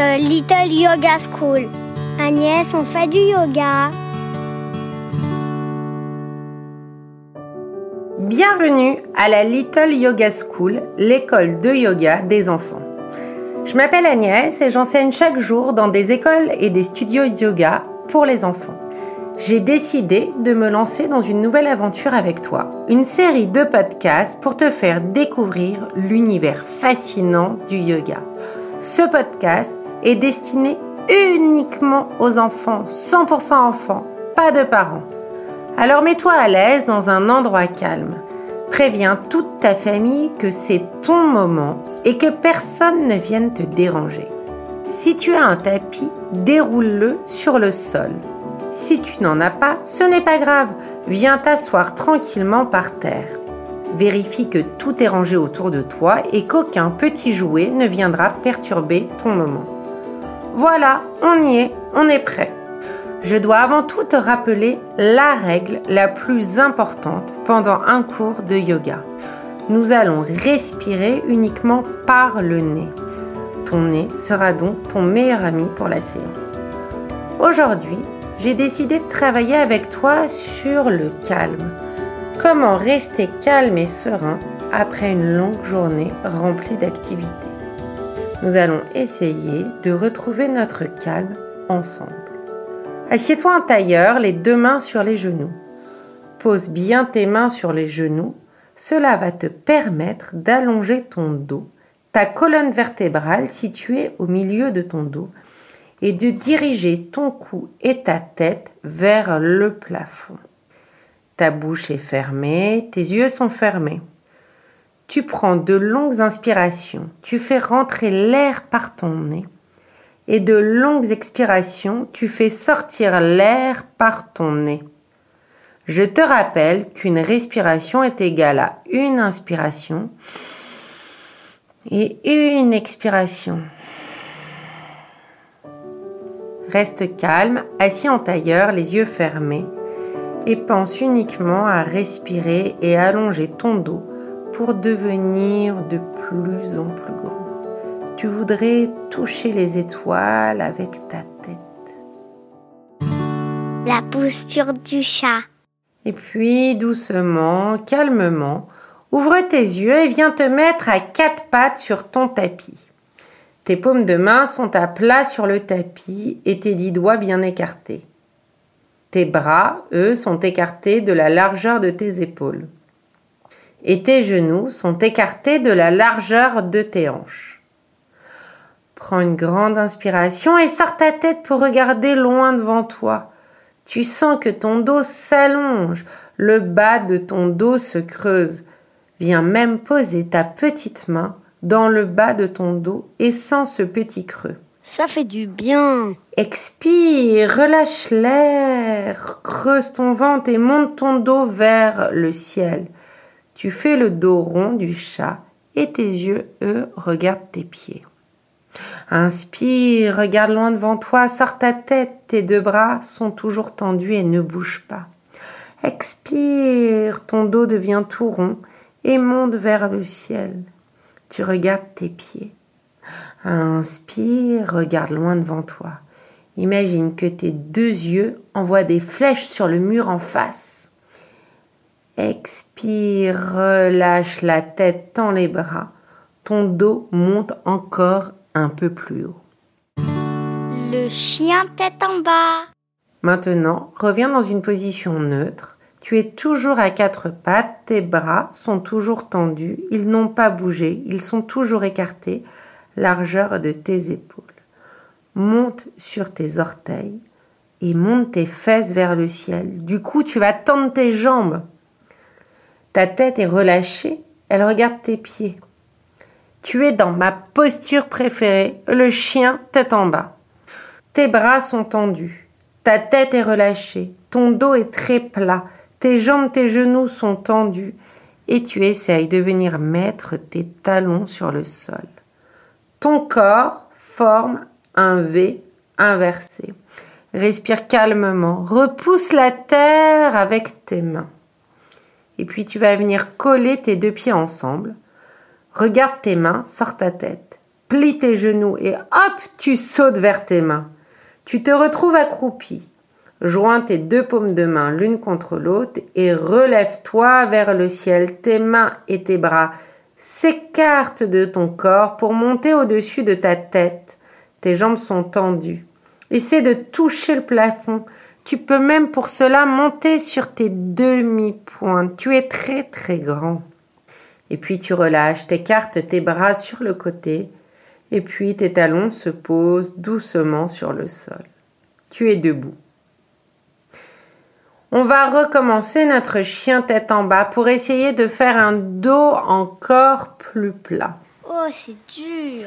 The Little Yoga School. Agnès, on fait du yoga. Bienvenue à la Little Yoga School, l'école de yoga des enfants. Je m'appelle Agnès et j'enseigne chaque jour dans des écoles et des studios yoga pour les enfants. J'ai décidé de me lancer dans une nouvelle aventure avec toi, une série de podcasts pour te faire découvrir l'univers fascinant du yoga. Ce podcast est destiné uniquement aux enfants, 100% enfants, pas de parents. Alors mets-toi à l'aise dans un endroit calme. Préviens toute ta famille que c'est ton moment et que personne ne vienne te déranger. Si tu as un tapis, déroule-le sur le sol. Si tu n'en as pas, ce n'est pas grave. Viens t'asseoir tranquillement par terre. Vérifie que tout est rangé autour de toi et qu'aucun petit jouet ne viendra perturber ton moment. Voilà, on y est, on est prêt. Je dois avant tout te rappeler la règle la plus importante pendant un cours de yoga. Nous allons respirer uniquement par le nez. Ton nez sera donc ton meilleur ami pour la séance. Aujourd'hui, j'ai décidé de travailler avec toi sur le calme. Comment rester calme et serein après une longue journée remplie d'activités? Nous allons essayer de retrouver notre calme ensemble. Assieds-toi en tailleur, les deux mains sur les genoux. Pose bien tes mains sur les genoux. Cela va te permettre d'allonger ton dos, ta colonne vertébrale située au milieu de ton dos, et de diriger ton cou et ta tête vers le plafond. Ta bouche est fermée, tes yeux sont fermés. Tu prends de longues inspirations, tu fais rentrer l'air par ton nez et de longues expirations, tu fais sortir l'air par ton nez. Je te rappelle qu'une respiration est égale à une inspiration et une expiration. Reste calme, assis en tailleur, les yeux fermés, et pense uniquement à respirer et allonger ton dos pour devenir de plus en plus grand tu voudrais toucher les étoiles avec ta tête. La posture du chat. Et puis doucement, calmement, ouvre tes yeux et viens te mettre à quatre pattes sur ton tapis. Tes paumes de main sont à plat sur le tapis et tes dix doigts bien écartés. Tes bras, eux, sont écartés de la largeur de tes épaules. Et tes genoux sont écartés de la largeur de tes hanches. Prends une grande inspiration et sors ta tête pour regarder loin devant toi. Tu sens que ton dos s'allonge, le bas de ton dos se creuse. Viens même poser ta petite main dans le bas de ton dos et sens ce petit creux. Ça fait du bien. Expire, relâche l'air, creuse ton ventre et monte ton dos vers le ciel. Tu fais le dos rond du chat et tes yeux, eux, regardent tes pieds. Inspire, regarde loin devant toi, sors ta tête, tes deux bras sont toujours tendus et ne bougent pas. Expire, ton dos devient tout rond et monte vers le ciel. Tu regardes tes pieds. Inspire, regarde loin devant toi. Imagine que tes deux yeux envoient des flèches sur le mur en face. Expire, relâche la tête, tends les bras. Ton dos monte encore un peu plus haut. Le chien tête en bas. Maintenant, reviens dans une position neutre. Tu es toujours à quatre pattes, tes bras sont toujours tendus, ils n'ont pas bougé, ils sont toujours écartés, largeur de tes épaules. Monte sur tes orteils et monte tes fesses vers le ciel. Du coup, tu vas tendre tes jambes. Ta tête est relâchée, elle regarde tes pieds. Tu es dans ma posture préférée, le chien tête en bas. Tes bras sont tendus, ta tête est relâchée, ton dos est très plat, tes jambes, tes genoux sont tendus et tu essayes de venir mettre tes talons sur le sol. Ton corps forme un V inversé. Respire calmement, repousse la terre avec tes mains. Et puis tu vas venir coller tes deux pieds ensemble Regarde tes mains, sors ta tête. Plie tes genoux et hop, tu sautes vers tes mains. Tu te retrouves accroupi. Joins tes deux paumes de main l'une contre l'autre et relève-toi vers le ciel. Tes mains et tes bras s'écartent de ton corps pour monter au-dessus de ta tête. Tes jambes sont tendues. Essaie de toucher le plafond. Tu peux même pour cela monter sur tes demi-pointes. Tu es très très grand. Et puis tu relâches, t'écartes tes bras sur le côté, et puis tes talons se posent doucement sur le sol. Tu es debout. On va recommencer notre chien tête en bas pour essayer de faire un dos encore plus plat. Oh, c'est dur.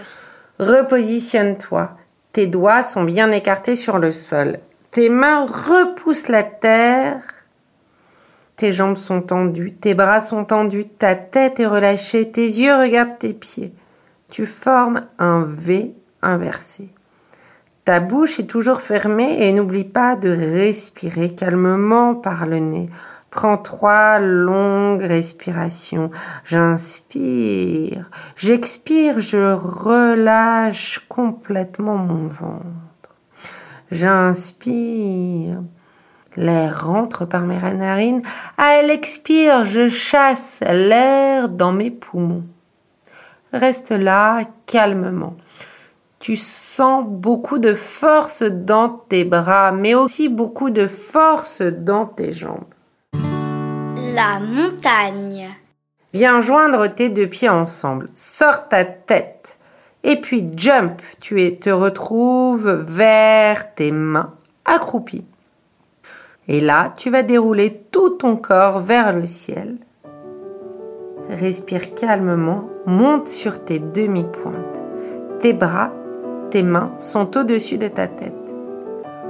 Repositionne-toi. Tes doigts sont bien écartés sur le sol. Tes mains repoussent la terre. Tes jambes sont tendues, tes bras sont tendus, ta tête est relâchée, tes yeux regardent tes pieds. Tu formes un V inversé. Ta bouche est toujours fermée et n'oublie pas de respirer calmement par le nez. Prends trois longues respirations. J'inspire, j'expire, je relâche complètement mon ventre. J'inspire. L'air rentre par mes narines. À elle expire, je chasse l'air dans mes poumons. Reste là calmement. Tu sens beaucoup de force dans tes bras, mais aussi beaucoup de force dans tes jambes. La montagne. Viens joindre tes deux pieds ensemble. Sors ta tête. Et puis jump. Tu te retrouves vers tes mains accroupies. Et là, tu vas dérouler tout ton corps vers le ciel. Respire calmement, monte sur tes demi-pointes. Tes bras tes mains sont au-dessus de ta tête.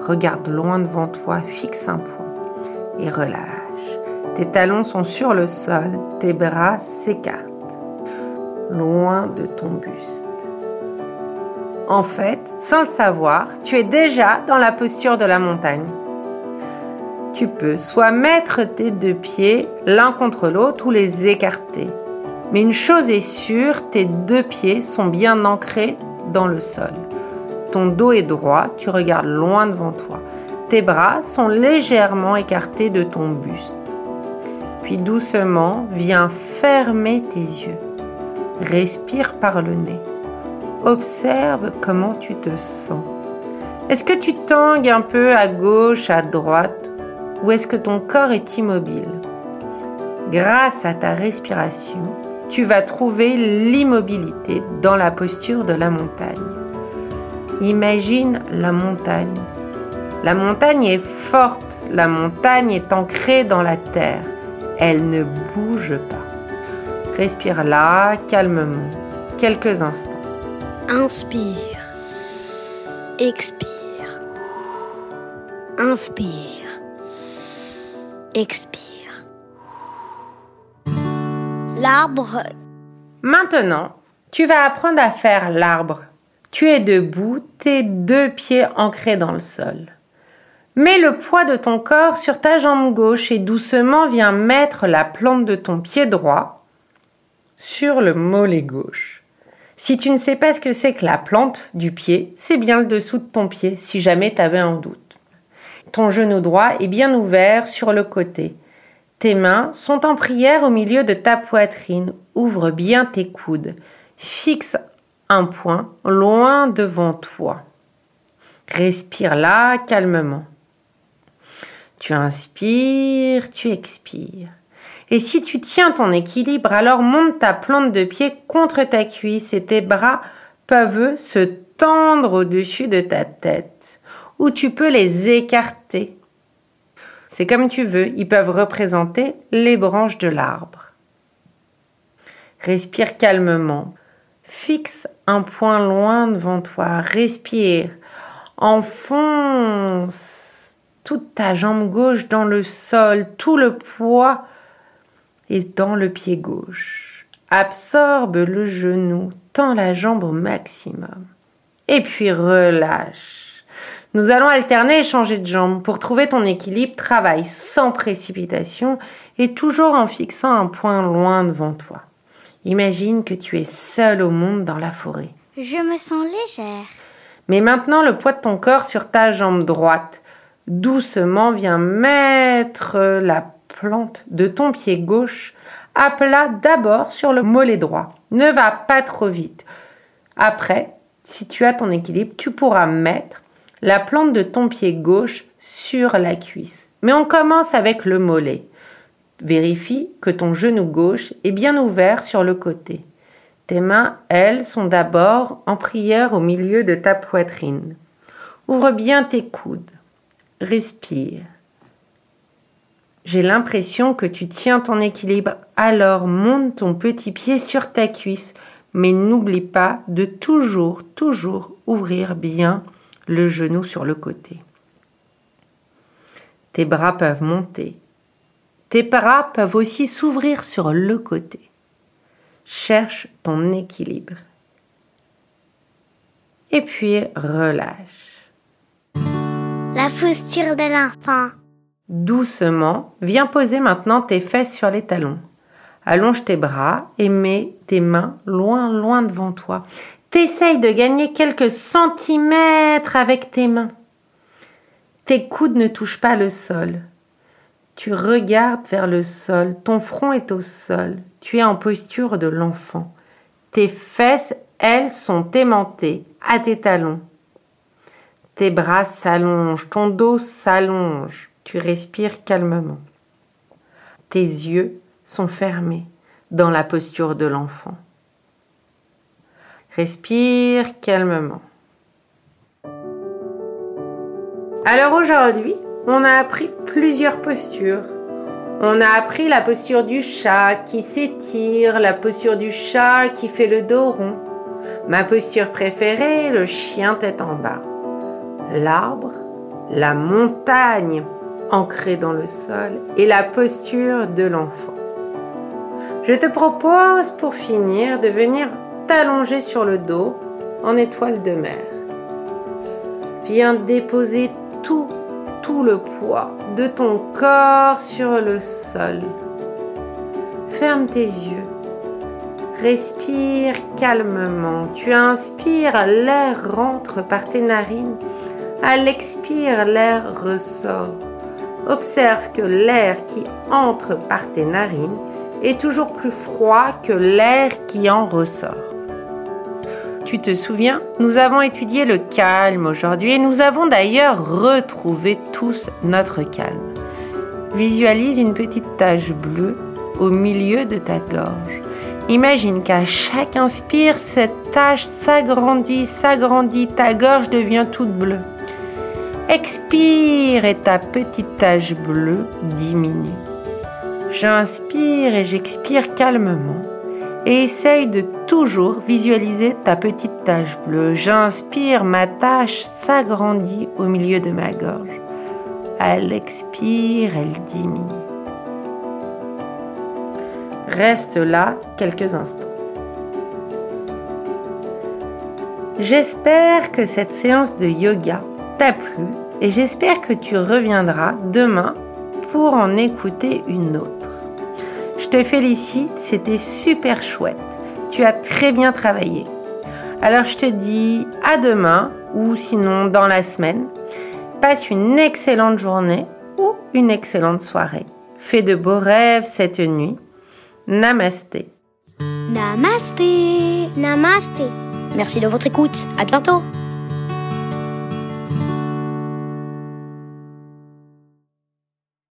Regarde loin devant toi, fixe un point et relâche. Tes talons sont sur le sol, tes bras s'écartent, loin de ton buste. En fait, sans le savoir, tu es déjà dans la posture de la montagne. Tu peux soit mettre tes deux pieds l'un contre l'autre ou les écarter. Mais une chose est sûre, tes deux pieds sont bien ancrés dans le sol. Ton dos est droit, tu regardes loin devant toi. Tes bras sont légèrement écartés de ton buste. Puis doucement, viens fermer tes yeux. Respire par le nez. Observe comment tu te sens. Est-ce que tu tangues un peu à gauche, à droite, ou est-ce que ton corps est immobile? Grâce à ta respiration, tu vas trouver l'immobilité dans la posture de la montagne. Imagine la montagne. La montagne est forte, la montagne est ancrée dans la terre. Elle ne bouge pas. Respire là, calmement, quelques instants. Inspire. Expire. Inspire. Expire. L'arbre. Maintenant, tu vas apprendre à faire l'arbre. Tu es debout, tes deux pieds ancrés dans le sol. Mets le poids de ton corps sur ta jambe gauche et doucement viens mettre la plante de ton pied droit sur le mollet gauche. Si tu ne sais pas ce que c'est que la plante du pied, c'est bien le dessous de ton pied si jamais tu avais un doute. Ton genou droit est bien ouvert sur le côté. Tes mains sont en prière au milieu de ta poitrine. Ouvre bien tes coudes. Fixe un point loin devant toi. Respire là calmement. Tu inspires, tu expires. Et si tu tiens ton équilibre, alors monte ta plante de pied contre ta cuisse et tes bras peuvent se tendre au-dessus de ta tête. Ou tu peux les écarter. C'est comme tu veux, ils peuvent représenter les branches de l'arbre. Respire calmement. Fixe un point loin devant toi. Respire. Enfonce toute ta jambe gauche dans le sol. Tout le poids est dans le pied gauche. Absorbe le genou. Tends la jambe au maximum. Et puis relâche. Nous allons alterner et changer de jambe. Pour trouver ton équilibre, travaille sans précipitation et toujours en fixant un point loin devant toi. Imagine que tu es seul au monde dans la forêt. Je me sens légère. Mais maintenant le poids de ton corps sur ta jambe droite. Doucement viens mettre la plante de ton pied gauche à plat d'abord sur le mollet droit. Ne va pas trop vite. Après, si tu as ton équilibre, tu pourras mettre la plante de ton pied gauche sur la cuisse. Mais on commence avec le mollet. Vérifie que ton genou gauche est bien ouvert sur le côté. Tes mains, elles, sont d'abord en prière au milieu de ta poitrine. Ouvre bien tes coudes. Respire. J'ai l'impression que tu tiens ton équilibre, alors monte ton petit pied sur ta cuisse, mais n'oublie pas de toujours, toujours ouvrir bien le genou sur le côté. Tes bras peuvent monter. Tes bras peuvent aussi s'ouvrir sur le côté. Cherche ton équilibre. Et puis relâche. La posture de l'enfant. Doucement, viens poser maintenant tes fesses sur les talons. Allonge tes bras et mets tes mains loin, loin devant toi. T'essayes de gagner quelques centimètres avec tes mains. Tes coudes ne touchent pas le sol. Tu regardes vers le sol, ton front est au sol, tu es en posture de l'enfant. Tes fesses, elles, sont aimantées à tes talons. Tes bras s'allongent, ton dos s'allonge, tu respires calmement. Tes yeux sont fermés dans la posture de l'enfant. Respire calmement. Alors aujourd'hui, on a appris plusieurs postures. On a appris la posture du chat qui s'étire, la posture du chat qui fait le dos rond. Ma posture préférée, le chien tête en bas. L'arbre, la montagne ancrée dans le sol et la posture de l'enfant. Je te propose pour finir de venir t'allonger sur le dos en étoile de mer. Viens déposer tout, le poids de ton corps sur le sol. Ferme tes yeux. Respire calmement. Tu inspires, l'air rentre par tes narines. À l'expire, l'air ressort. Observe que l'air qui entre par tes narines est toujours plus froid que l'air qui en ressort te souviens, nous avons étudié le calme aujourd'hui et nous avons d'ailleurs retrouvé tous notre calme. Visualise une petite tache bleue au milieu de ta gorge. Imagine qu'à chaque inspire, cette tache s'agrandit, s'agrandit, ta gorge devient toute bleue. Expire et ta petite tache bleue diminue. J'inspire et j'expire calmement et essaye de toujours visualiser ta petite tache bleue. J'inspire, ma tache s'agrandit au milieu de ma gorge. Elle expire, elle diminue. Reste là quelques instants. J'espère que cette séance de yoga t'a plu et j'espère que tu reviendras demain pour en écouter une autre. Félicite, c'était super chouette. Tu as très bien travaillé. Alors je te dis à demain ou sinon dans la semaine. Passe une excellente journée ou une excellente soirée. Fais de beaux rêves cette nuit. Namasté. Namasté. Namasté. Merci de votre écoute. À bientôt.